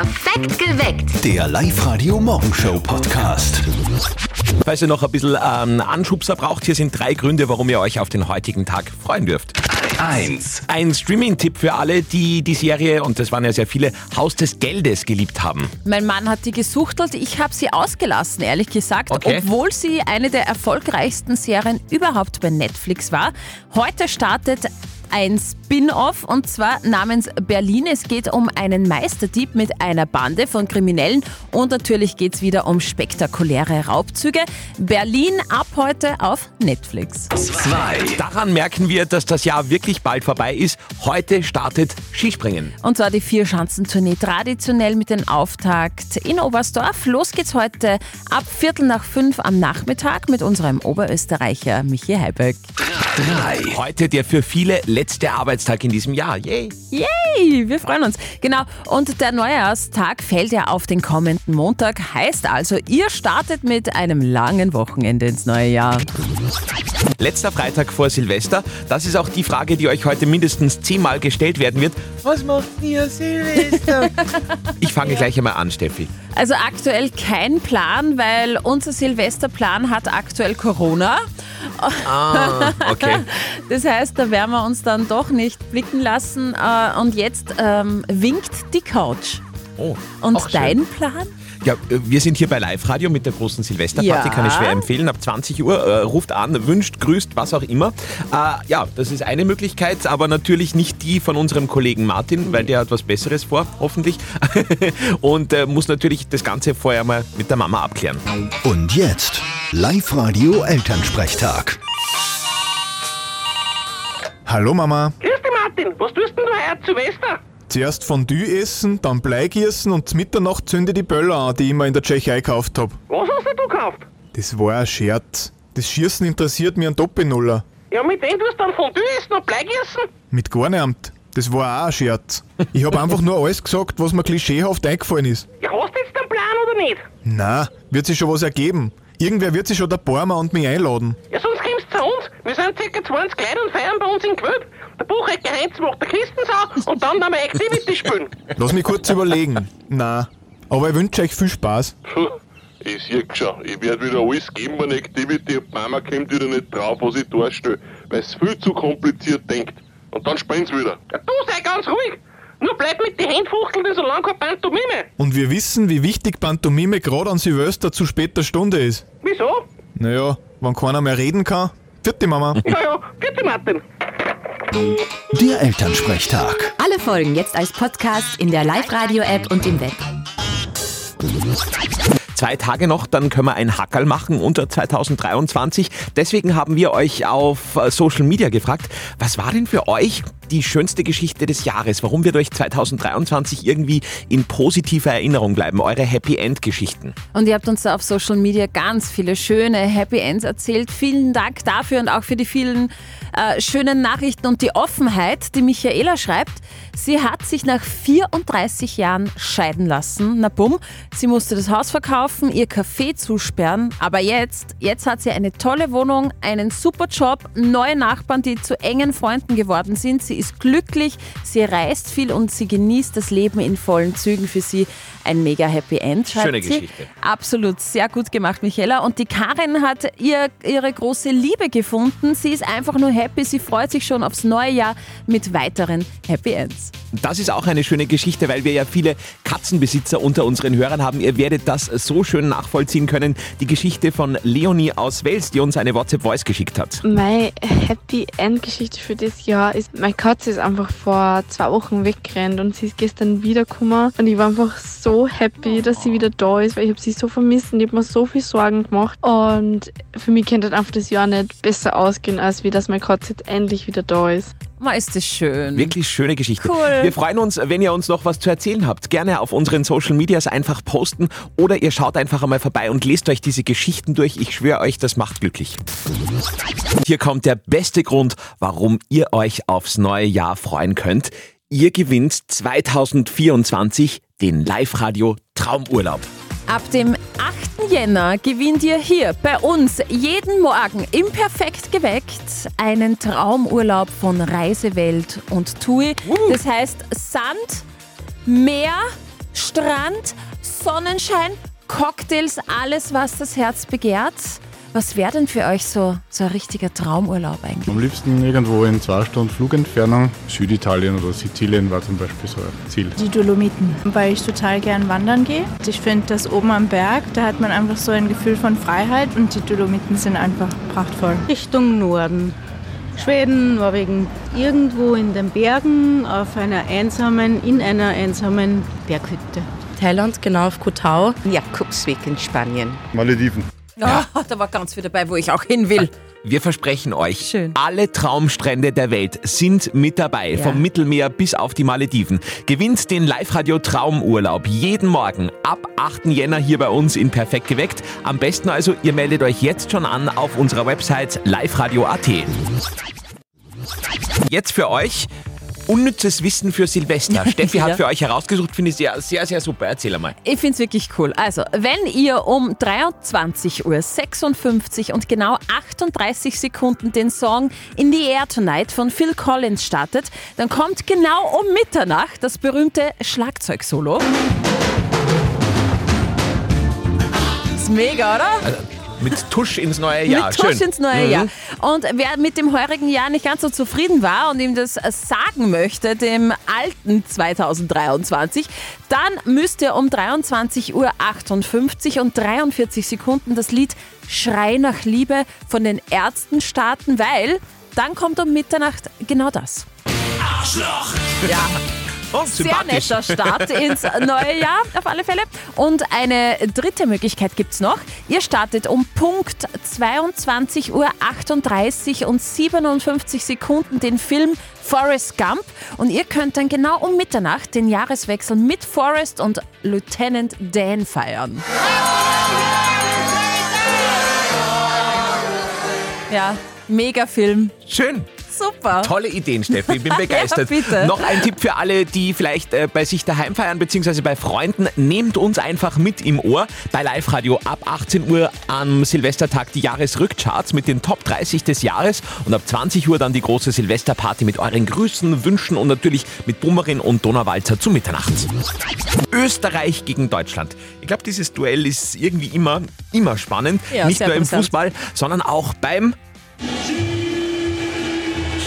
Perfekt geweckt. Der Live-Radio-Morgenshow-Podcast. Falls ihr noch ein bisschen ähm, Anschubser braucht, hier sind drei Gründe, warum ihr euch auf den heutigen Tag freuen dürft. 1. Ein Streaming-Tipp für alle, die die Serie, und das waren ja sehr viele, Haus des Geldes geliebt haben. Mein Mann hat die gesuchtelt. Ich habe sie ausgelassen, ehrlich gesagt, Okay. obwohl sie eine der erfolgreichsten Serien überhaupt bei Netflix war. Heute startet ein Spin-off und zwar namens Berlin. Es geht um einen Meisterdieb mit einer Bande von Kriminellen und natürlich geht es wieder um spektakuläre Raubzüge. Berlin ab heute auf Netflix. 2. Daran merken wir, dass das Jahr wirklich bald vorbei ist. Heute startet Skispringen. Und zwar die Vierschanzentournee traditionell mit dem Auftakt in Oberstdorf. Los geht's heute ab Viertel nach fünf am Nachmittag mit unserem Oberösterreicher Michi Heiberg. 3. Heute der für viele letzte Arbeitstag in diesem Jahr. Yay! Yay, wir freuen uns. Genau, und der Neujahrstag fällt ja auf den kommenden Montag. Heißt also, ihr startet mit einem langen Wochenende ins neue Jahr. Letzter Freitag vor Silvester. Das ist auch die Frage, die euch heute mindestens zehnmal gestellt werden wird. Was macht ihr Silvester? ich fange gleich einmal an, Steffi. Also aktuell kein Plan, weil unser Silvesterplan hat aktuell Corona. Ah, okay. Das heißt, da werden wir uns dann doch nicht blicken lassen. Äh, Und jetzt ähm, winkt die Couch. Oh, Und auch schön. dein Plan? Ja, äh, wir sind hier bei Live-Radio mit der großen Silvesterparty, Ja. kann ich schwer empfehlen. Ab 20 Uhr äh, ruft an, wünscht, grüßt, was auch immer. Äh, ja, das ist eine Möglichkeit, aber natürlich nicht die von unserem Kollegen Martin, weil der hat was Besseres vor, hoffentlich. Und äh, muss natürlich das Ganze vorher mal mit der Mama abklären. Und jetzt Live-Radio Elternsprechtag. Hallo Mama. Grüß dich, Martin. Was tust denn du heute Silvester? Zuerst Fondue essen, dann Bleigießen und Mitternacht zünde die Böller an, die ich mir in der Tschechei gekauft hab. Was hast denn du gekauft? Das war ein Scherz. Das Schießen interessiert mich ein Doppelnuller. Ja, mit dem tust du dann Fondue essen und Bleigießen? Mit gar niemand. Das war auch ein Scherz. Ich hab einfach nur alles gesagt, was mir klischeehaft eingefallen ist. Ja, hast du jetzt einen Plan oder nicht? Na, wird sich schon was ergeben. Irgendwer wird sich schon der Barmer und mich einladen. Ja, sonst kommst du zu uns. Wir sind ca. 20 Leute und feiern bei uns im Gewölb. Der Buchecker Heinz macht der Christensau und dann werden wir Activity spielen. Lass mich kurz überlegen. Na, aber ich wünsche euch viel Spaß. Puh, Ich sehe schon, ich werde wieder alles geben an Activity und Mama kommt wieder nicht drauf, was ich darstelle, weil es viel zu kompliziert denkt. Und dann sprennt's wieder. Ja, du sei ganz ruhig. Nur bleib mit den Händen fuchteln, so lange keine Pantomime. Und wir wissen, wie wichtig Pantomime gerade an Silvester zu später Stunde ist. Wieso? Naja, wenn keiner mehr reden kann. Vierte Mama. Ja, ja, bitte, Martin. Der Elternsprechtag. Alle Folgen jetzt als Podcast in der Live-Radio-App und im Web. Zwei Tage noch, dann können wir ein Hackerl machen unter 2023. Deswegen haben wir euch auf Social Media gefragt, was war denn für euch die schönste Geschichte des Jahres? Warum wird euch 2023 irgendwie in positiver Erinnerung bleiben? Eure Happy End Geschichten. Und ihr habt uns da auf Social Media ganz viele schöne Happy Ends erzählt. Vielen Dank dafür und auch für die vielen äh, schönen Nachrichten und die Offenheit, die Michaela schreibt. Sie hat sich nach 34 Jahren scheiden lassen. Na bumm, sie musste das Haus verkaufen, ihr Café zusperren. Aber jetzt, jetzt hat sie eine tolle Wohnung, einen super Job, neue Nachbarn, die zu engen Freunden geworden sind. Sie ist glücklich, sie reist viel und sie genießt das Leben in vollen Zügen. Für sie ein mega Happy End. Schöne sie. Geschichte. Absolut, sehr gut gemacht, Michaela. Und die Karin hat ihr, ihre große Liebe gefunden. Sie ist einfach nur happy. Sie freut sich schon aufs neue Jahr mit weiteren Happy Ends. Das ist auch eine schöne Geschichte, weil wir ja viele Katzenbesitzer unter unseren Hörern haben. Ihr werdet das so schön nachvollziehen können. Die Geschichte von Leonie aus Wels, die uns eine WhatsApp-Voice geschickt hat. Meine Happy End Geschichte für das Jahr ist, meine Katze ist einfach vor zwei Wochen weggerannt und sie ist gestern wiedergekommen und ich war einfach so happy, dass sie wieder da ist, weil ich habe sie so vermisst und ich habe mir so viel Sorgen gemacht und für mich könnte einfach das Jahr nicht besser ausgehen, als wie dass meine Katze jetzt endlich wieder da ist. Ma, ist das schön. Wirklich schöne Geschichte. Cool. Wir freuen uns, wenn ihr uns noch was zu erzählen habt. Gerne auf unseren Social Medias einfach posten oder ihr schaut einfach einmal vorbei und lest euch diese Geschichten durch. Ich schwöre euch, das macht glücklich. Hier kommt der beste Grund, warum ihr euch aufs neue Jahr freuen könnt. Ihr gewinnt 2024 den Live-Radio Traumurlaub. Ab dem 8. Jänner gewinnt ihr hier bei uns jeden Morgen im Perfekt geweckt einen Traumurlaub von Reisewelt und TUI. Das heißt Sand, Meer, Strand, Sonnenschein, Cocktails, alles, was das Herz begehrt. Was wäre denn für euch so, so ein richtiger Traumurlaub eigentlich? Am liebsten irgendwo in zwei Stunden Flugentfernung. Süditalien oder Sizilien war zum Beispiel so ein Ziel. Die Dolomiten, weil ich total gern wandern gehe. Ich finde, das oben am Berg, da hat man einfach so ein Gefühl von Freiheit und die Dolomiten sind einfach prachtvoll. Richtung Norden. Schweden, Norwegen, irgendwo in den Bergen auf einer einsamen, in einer einsamen Berghütte. Thailand, genau auf Kotau. Jakobsweg in Spanien. Malediven. Ja. da war ganz viel dabei, wo ich auch hin will. Wir versprechen euch, Schön. alle Traumstrände der Welt sind mit dabei, Ja. vom Mittelmeer bis auf die Malediven. Gewinnt den Live-Radio Traumurlaub jeden Morgen ab 8. Jänner hier bei uns in Perfekt geweckt. Am besten also, ihr meldet euch jetzt schon an auf unserer Website liveradio.at. Jetzt für euch unnützes Wissen für Silvester. Steffi hat Ja. für euch herausgesucht, finde ich sehr, sehr, sehr super. Erzähl einmal. Ich finde es wirklich cool. Also, wenn ihr um 23.56 Uhr und genau 38 Sekunden den Song In the Air Tonight von Phil Collins startet, dann kommt genau um Mitternacht das berühmte Schlagzeugsolo. Ist mega, oder? Mit Tusch ins neue Jahr. mit Tusch Schön. ins neue Mhm. Jahr. Und wer mit dem heurigen Jahr nicht ganz so zufrieden war und ihm das sagen möchte, dem alten 2023, dann müsst ihr um 23.58 Uhr und 43 Sekunden das Lied Schrei nach Liebe von den Ärzten starten, weil dann kommt um Mitternacht genau das. Arschloch! Ja. Oh, Sehr netter Start ins neue Jahr, auf alle Fälle. Und eine dritte Möglichkeit gibt's noch. Ihr startet um Punkt 22.38 Uhr und 57 Sekunden den Film Forrest Gump. Und ihr könnt dann genau um Mitternacht den Jahreswechsel mit Forrest und Lieutenant Dan feiern. Ja, mega Film. Schön. Super. Tolle Ideen, Steffi. Ich bin begeistert. Ja, bitte. Noch ein Tipp für alle, die vielleicht äh, bei sich daheim feiern, beziehungsweise bei Freunden. Nehmt uns einfach mit im Ohr bei Live Radio ab 18 Uhr am Silvestertag die Jahresrückcharts mit den Top 30 des Jahres und ab 20 Uhr dann die große Silvesterparty mit euren Grüßen, Wünschen und natürlich mit Bummerin und Donauwalzer zu Mitternacht. Österreich gegen Deutschland. Ich glaube, dieses Duell ist irgendwie immer, immer spannend. Ja, Nicht nur im. Fußball, sondern auch beim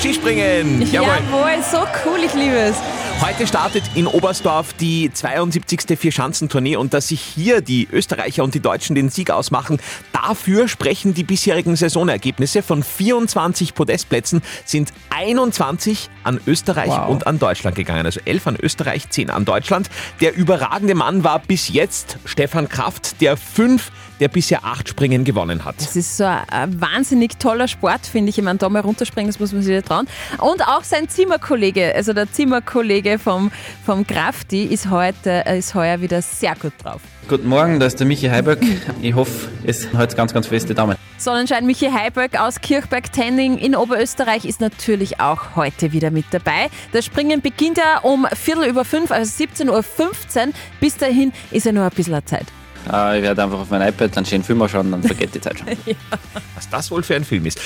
Skispringen. Jawohl. Jawohl, so cool, ich liebe es. Heute startet in Oberstdorf die 72. Vierschanzentournee und dass sich hier die Österreicher und die Deutschen den Sieg ausmachen, dafür sprechen die bisherigen Saisonergebnisse. Von 24 Podestplätzen sind 21 an Österreich Wow. und an Deutschland gegangen. Also 11 an Österreich, 10 an Deutschland. Der überragende Mann war bis jetzt Stefan Kraft, der fünf der bisher acht Springen gewonnen hat. Das ist so ein, ein wahnsinnig toller Sport, finde ich. Ich meine, da mal runterspringen, das muss man sich nicht trauen. Und auch sein Zimmerkollege, also der Zimmerkollege vom, vom Krafti, ist, heute, äh, ist heuer wieder sehr gut drauf. Guten Morgen, da ist der Michi Heiberg. Ich hoffe, es sind heute ganz, ganz feste Damen. Sonnenschein Michi Heiberg aus Kirchberg-Tenning in Oberösterreich ist natürlich auch heute wieder mit dabei. Das Springen beginnt ja um Viertel über fünf, also 17.15 Uhr. Bis dahin ist ja nur ein bisschen Zeit. Äh, ich werde einfach auf mein iPad einen schönen Film anschauen, dann vergeht die Zeit schon. Was das wohl für ein Film ist.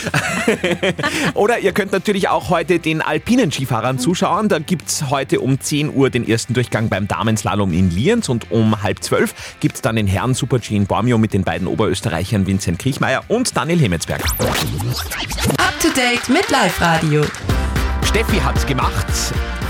Oder ihr könnt natürlich auch heute den alpinen Skifahrern zuschauen. Da gibt es heute um 10 Uhr den ersten Durchgang beim Damenslalom in Lienz und um halb zwölf gibt es dann den Herren Super-G in Bormio mit den beiden Oberösterreichern Vincent Kriechmeier und Daniel Hemetsberg. Up to date mit Live Radio. Steffi hat's gemacht.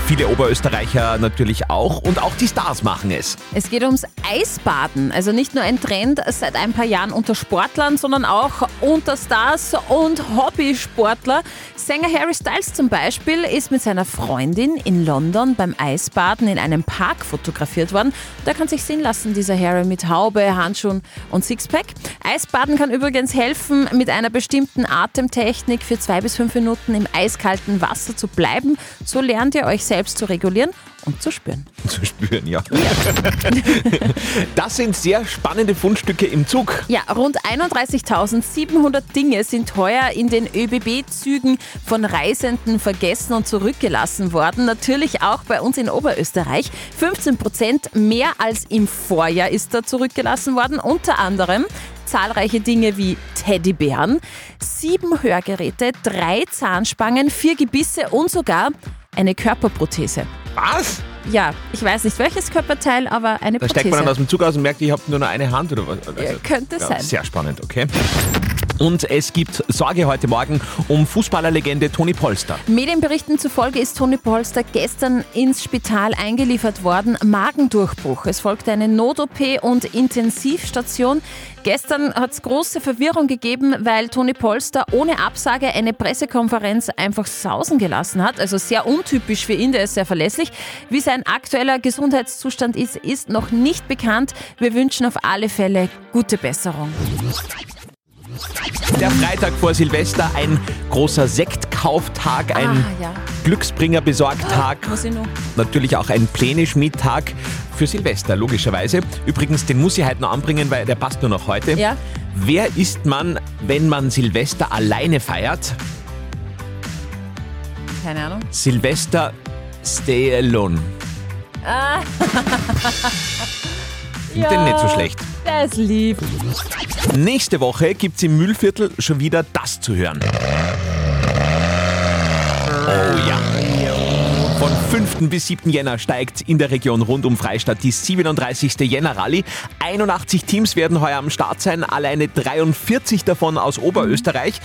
Viele Oberösterreicher natürlich auch und auch die Stars machen es. Es geht ums Eisbaden. Also nicht nur ein Trend seit ein paar Jahren unter Sportlern, sondern auch unter Stars und Hobbysportler. Sänger Harry Styles zum Beispiel ist mit seiner Freundin in London beim Eisbaden in einem Park fotografiert worden. Da kann sich sehen lassen, dieser Harry mit Haube, Handschuhen und Sixpack. Eisbaden kann übrigens helfen, mit einer bestimmten Atemtechnik für zwei bis fünf Minuten im eiskalten Wasser zu bleiben. So lernt ihr euch selbst zu regulieren und zu spüren. Zu spüren, ja. Das sind sehr spannende Fundstücke im Zug. Ja, rund 31.700 Dinge sind heuer in den ÖBB-Zügen von Reisenden vergessen und zurückgelassen worden. Natürlich auch bei uns in Oberösterreich. 15 Prozent mehr als im Vorjahr ist da zurückgelassen worden. Unter anderem zahlreiche Dinge wie Teddybären, sieben Hörgeräte, drei Zahnspangen, vier Gebisse und sogar eine Körperprothese. Was? ja, ich weiß nicht welches Körperteil, aber eine Da Prothese. steigt man dann aus dem Zug aus und merkt, ich habe nur noch eine Hand oder was? Also, könnte sein. Sehr spannend, okay. Und es gibt Sorge heute Morgen um Fußballerlegende Toni Polster. Medienberichten zufolge ist Toni Polster gestern ins Spital eingeliefert worden. Magendurchbruch. Es folgte eine Not-OP und Intensivstation. Gestern hat es große Verwirrung gegeben, weil Toni Polster ohne Absage eine Pressekonferenz einfach sausen gelassen hat. Also sehr untypisch für ihn, der ist sehr verlässlich. Wie sein aktueller Gesundheitszustand ist, ist noch nicht bekannt. Wir wünschen auf alle Fälle gute Besserung. Der Freitag vor Silvester, ein großer Sektkauftag, ein Ah, ja. Glücksbringer-Besorgt-Tag. Muss ich noch? Natürlich auch ein Pläne-Schmied-Tag für Silvester, logischerweise. Übrigens, den muss ich heute noch anbringen, weil der passt nur noch heute. Ja. Wer ist man, wenn man Silvester alleine feiert? Keine Ahnung. Silvester Stay Alone. Ah. Find den nicht so schlecht. Der ist lieb. Nächste Woche gibt's im Mühlviertel schon wieder das zu hören. Oh ja. Von 5. bis 7. Jänner steigt in der Region rund um Freistadt die 37. Jänner Rallye. 81 Teams werden heuer am Start sein, alleine 43 davon aus Oberösterreich.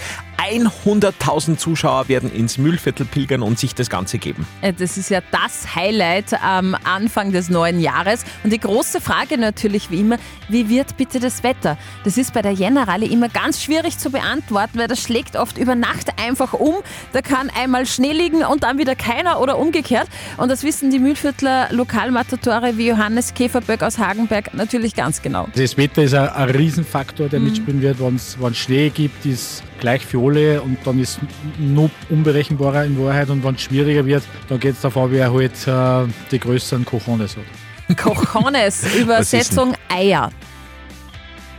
100.000 Zuschauer werden ins Mühlviertel pilgern und sich das Ganze geben. Äh, Das ist ja das Highlight am Anfang des neuen Jahres. Und die große Frage natürlich wie immer, wie wird bitte das Wetter? Das ist bei der Jänner-Rallye immer ganz schwierig zu beantworten, weil das schlägt oft über Nacht einfach um. Da kann einmal Schnee liegen und dann wieder keiner oder umgekehrt. Und das wissen die Mühlviertler Lokalmatadore wie Johannes Käferböck aus Hagenberg natürlich ganz genau. Das Wetter ist ein, ein Riesenfaktor, der Mhm. mitspielen wird. Wenn es Schnee gibt, ist gleich für alle und dann ist noch unberechenbarer in Wahrheit. Und wenn es schwieriger wird, dann geht es davon, wer halt äh, die größeren Cojones hat. Cojones, Übersetzung Eier.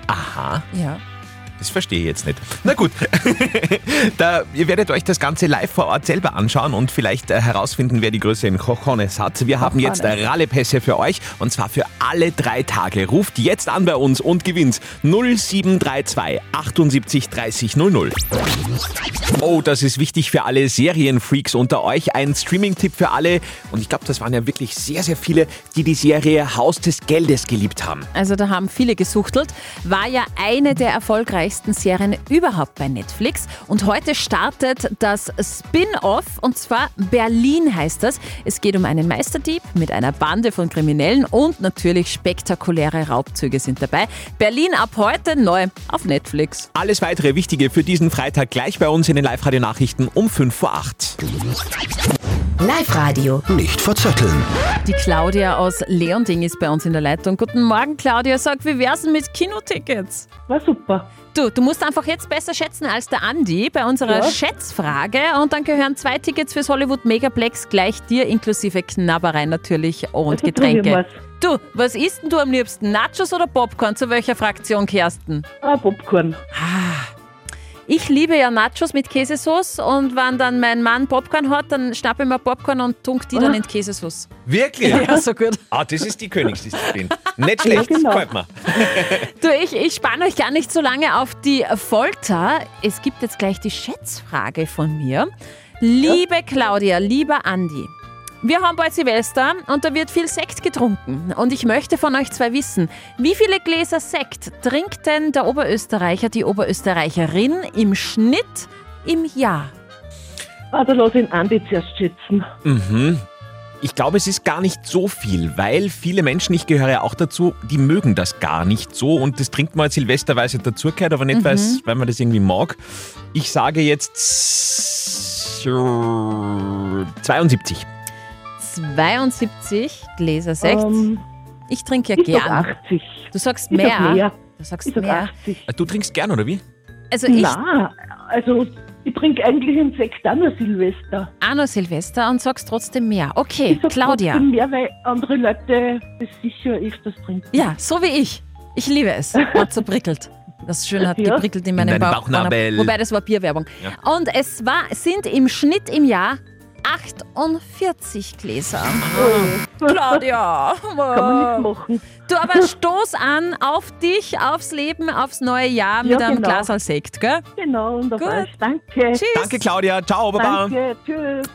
Aha. Ja. Das verstehe ich jetzt nicht. Na gut, da, ihr werdet euch das Ganze live vor Ort selber anschauen und vielleicht äh, herausfinden, wer die größeren Cojones hat. Wir haben jetzt äh, Rallepässe für euch und zwar für alle drei Tage. Ruft jetzt an bei uns und gewinnt 0732 78 30 00. Oh, das ist wichtig für alle Serienfreaks unter euch. Ein Streaming-Tipp für alle. Und ich glaube, das waren ja wirklich sehr, sehr viele, die die Serie Haus des Geldes geliebt haben. Also da haben viele gesuchtelt. War ja eine der erfolgreichsten Serien überhaupt bei Netflix. Und heute startet das Spin-off und zwar Berlin heißt das. Es geht um einen Meisterdieb mit einer Bande von Kriminellen und natürlich spektakuläre Raubzüge sind dabei. Berlin ab heute neu auf Netflix. Alles weitere Wichtige für diesen Freitag gleich bei uns in den Live-Radio-Nachrichten um 5 vor 8. Live-Radio. Nicht verzetteln. Die Claudia aus Leonding ist bei uns in der Leitung. Guten Morgen, Claudia. Sag, wie wär's denn mit Kinotickets? War super. Du, du musst einfach jetzt besser schätzen als der Andi bei unserer Ja. Schätzfrage. Und dann gehören zwei Tickets fürs Hollywood Megaplex gleich dir, inklusive Knabberei natürlich und Also Getränke. Du, was isst denn du am liebsten? Nachos oder Popcorn? Zu welcher Fraktion kehrsten? Ah, Popcorn. Ich liebe ja Nachos mit Käsesauce und wenn dann mein Mann Popcorn hat, dann schnappe ich mir Popcorn und tunk die dann in die Käsesauce. Wirklich? Ja, so gut. Ah, das ist die Königsdisziplin. Nicht schlecht, Ja, genau. gefällt mir. Du, ich, ich spanne euch gar nicht so lange auf die Folter. Es gibt jetzt gleich die Schätzfrage von mir. Liebe Claudia, lieber Andi, wir haben bald Silvester und da wird viel Sekt getrunken. Und ich möchte von euch zwei wissen, wie viele Gläser Sekt trinkt denn der Oberösterreicher, die Oberösterreicherin im Schnitt im Jahr? Ah, da lass ich den Andi zuerst schätzen. Mhm. Ich glaube, es ist gar nicht so viel, weil viele Menschen, ich gehöre ja auch dazu, die mögen das gar nicht so und das trinkt man als Silvesterweise dazugehört, aber nicht, Mhm. weil man das irgendwie mag. Ich sage jetzt 72. 72 Gläser Sekt. Ähm, ich trinke ja ich gern. 80. Du sagst Ich mehr. mehr. Du sagst Ich sag mehr. 80. Äh, Du trinkst gern, oder wie? Also ich Na, also ich trinke eigentlich einen Sekt auch nur Silvester. auch noch Silvester und sagst trotzdem mehr. Okay, Ich sag Claudia. trotzdem mehr, weil andere Leute das sicher öfters trinken. Ja, so wie ich. Ich liebe es. Hat so prickelt. Das schön hat Ja. geprickelt in meinem In Bauch. Bauchnabel. Wobei das war Bierwerbung. Und es war, sind im Schnitt im Jahr 48 Gläser. Claudia. Kann man nicht machen. Du, aber stoß an auf dich, aufs Leben, aufs neue Jahr mit Ja, einem genau. Glas als Sekt, gell? Genau, und auf Gut. Danke. Tschüss. Danke, Claudia. Ciao, Baba. Danke, tschüss.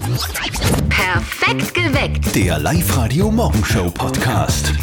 Perfekt geweckt. Der Live-Radio Morgenshow Podcast.